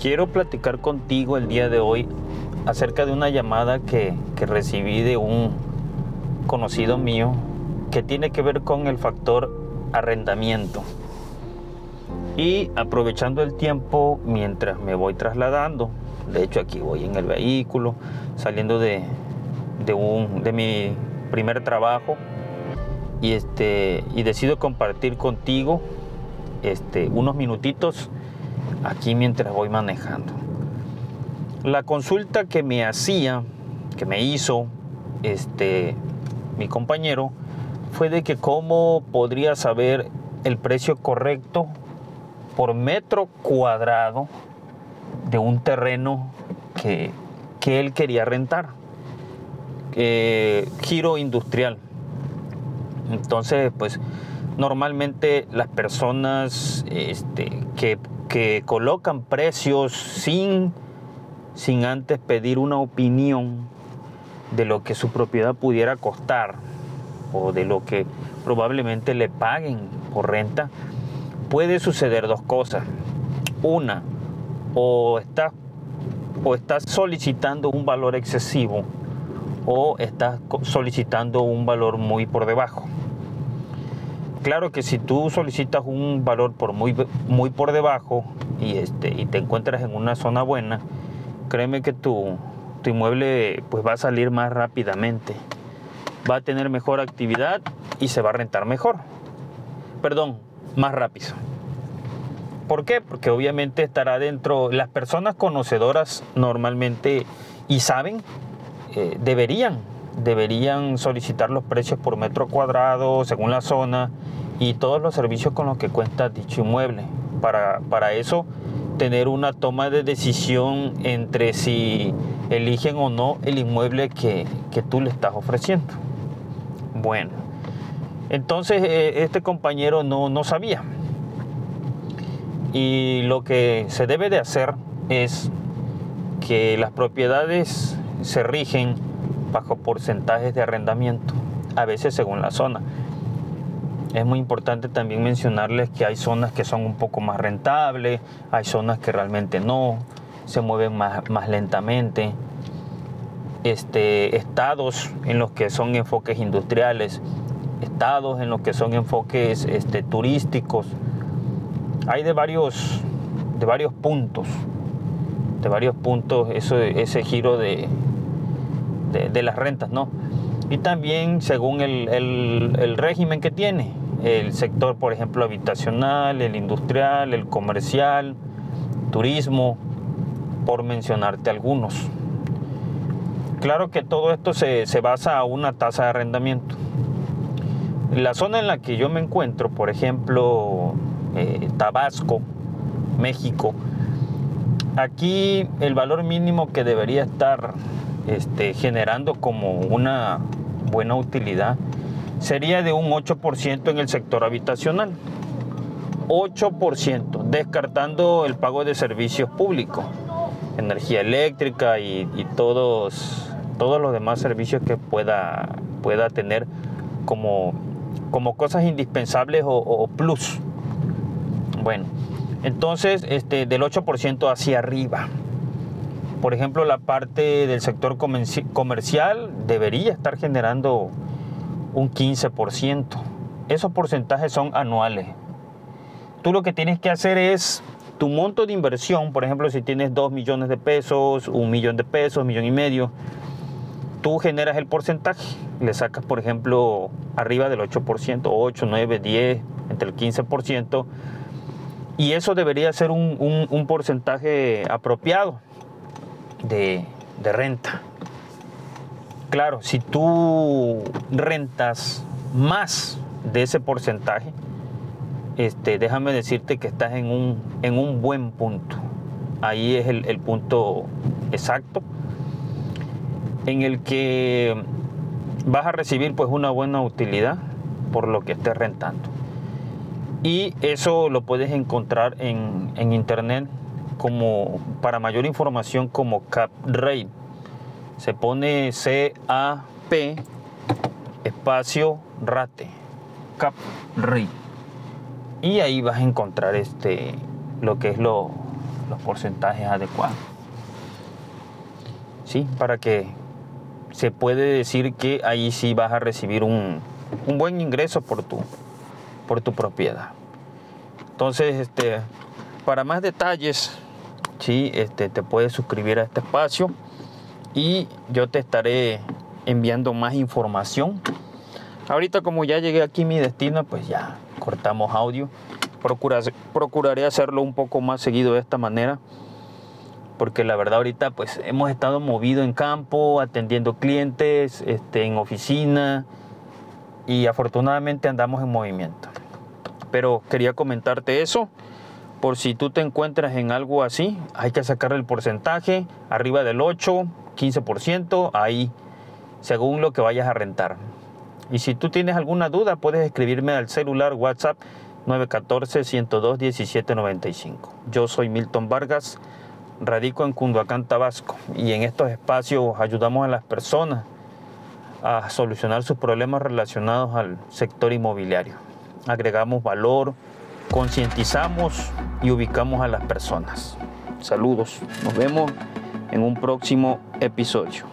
quiero platicar contigo el día de hoy acerca de una llamada que, que recibí de un conocido mío que tiene que ver con el factor arrendamiento. Y aprovechando el tiempo mientras me voy trasladando, de hecho aquí voy en el vehículo, saliendo de, de, un, de mi primer trabajo y, este, y decido compartir contigo este, unos minutitos aquí mientras voy manejando. La consulta que me hacía, que me hizo este, mi compañero, fue de que cómo podría saber el precio correcto por metro cuadrado de un terreno que, que él quería rentar. Eh, giro industrial. Entonces, pues normalmente las personas este, que, que, colocan precios sin, sin antes pedir una opinión de lo que su propiedad pudiera costar o de lo que probablemente le paguen por renta, puede suceder dos cosas. Una, o estás, o estás solicitando un valor excesivo o estás solicitando un valor muy por debajo. Claro que si tú solicitas un valor por muy, muy por debajo y, este, y te encuentras en una zona buena, créeme que tu, tu inmueble pues, va a salir más rápidamente, va a tener mejor actividad y se va a rentar mejor. Perdón, más rápido. ¿Por qué? Porque obviamente estará dentro, las personas conocedoras normalmente y saben eh, deberían, deberían solicitar los precios por metro cuadrado según la zona y todos los servicios con los que cuenta dicho inmueble. Para, para eso tener una toma de decisión entre si eligen o no el inmueble que, que tú le estás ofreciendo. Bueno, entonces eh, este compañero no, no sabía. Y lo que se debe de hacer es que las propiedades se rigen bajo porcentajes de arrendamiento, a veces según la zona. Es muy importante también mencionarles que hay zonas que son un poco más rentables, hay zonas que realmente no, se mueven más, más lentamente. Este, estados en los que son enfoques industriales, estados en los que son enfoques este, turísticos. Hay de varios, de varios puntos, de varios puntos eso, ese giro de, de, las rentas, ¿no? Y también según el, régimen que tiene, el sector, por ejemplo, habitacional, el industrial, el comercial, turismo, por mencionarte algunos. Claro que todo esto se, se basa a una tasa de arrendamiento. La zona en la que yo me encuentro, por ejemplo, eh, Tabasco, México, aquí el valor mínimo que debería estar este, generando como una buena utilidad sería de un 8% en el sector habitacional. 8%, descartando el pago de servicios públicos, energía eléctrica y, todos, todos los demás servicios que pueda, pueda tener como, como cosas indispensables o, plus. Bueno, entonces este, del 8% hacia arriba. Por ejemplo, la parte del sector comercial debería estar generando un 15%. Esos porcentajes son anuales. Tú lo que tienes que hacer es tu monto de inversión, por ejemplo, si tienes 2 millones de pesos, un millón de pesos, millón y medio, tú generas el porcentaje, le sacas, por ejemplo, arriba del 8%, 8, 9, 10, entre el 15%, y eso debería ser un porcentaje apropiado de, renta. Claro, si tú rentas más de ese porcentaje, este, déjame decirte que estás en un, en un buen punto. Ahí es el, el, punto exacto en el que vas a recibir pues una buena utilidad por lo que estés rentando. Y eso lo puedes encontrar en, en internet como para mayor información como cap rate. Se pone C A P espacio rate cap rate. Y ahí vas a encontrar este lo que es lo, los porcentajes adecuados. Sí, para que se puede decir que ahí sí vas a recibir un, un buen ingreso por tu, por tu propiedad. Entonces, este, para más detalles, sí, este, te puedes suscribir a este espacio y yo te estaré enviando más información. Ahorita como ya llegué aquí a mi destino, pues ya cortamos audio. procuraré hacerlo un poco más seguido de esta manera. Porque la verdad ahorita pues hemos estado movido en campo, atendiendo clientes, este, en oficina y afortunadamente andamos en movimiento. Pero quería comentarte eso por si tú te encuentras en algo así, hay que sacar el porcentaje arriba del 8, 15%, ahí, según lo que vayas a rentar. Y si tú tienes alguna duda, puedes escribirme al celular WhatsApp 914-102-1795. Yo soy Milton Vargas, radico en Cunduacán, Tabasco, y en estos espacios ayudamos a las personas a solucionar sus problemas relacionados al sector inmobiliario. Agregamos valor, concientizamos y ubicamos a las personas. Saludos, nos vemos en un próximo episodio.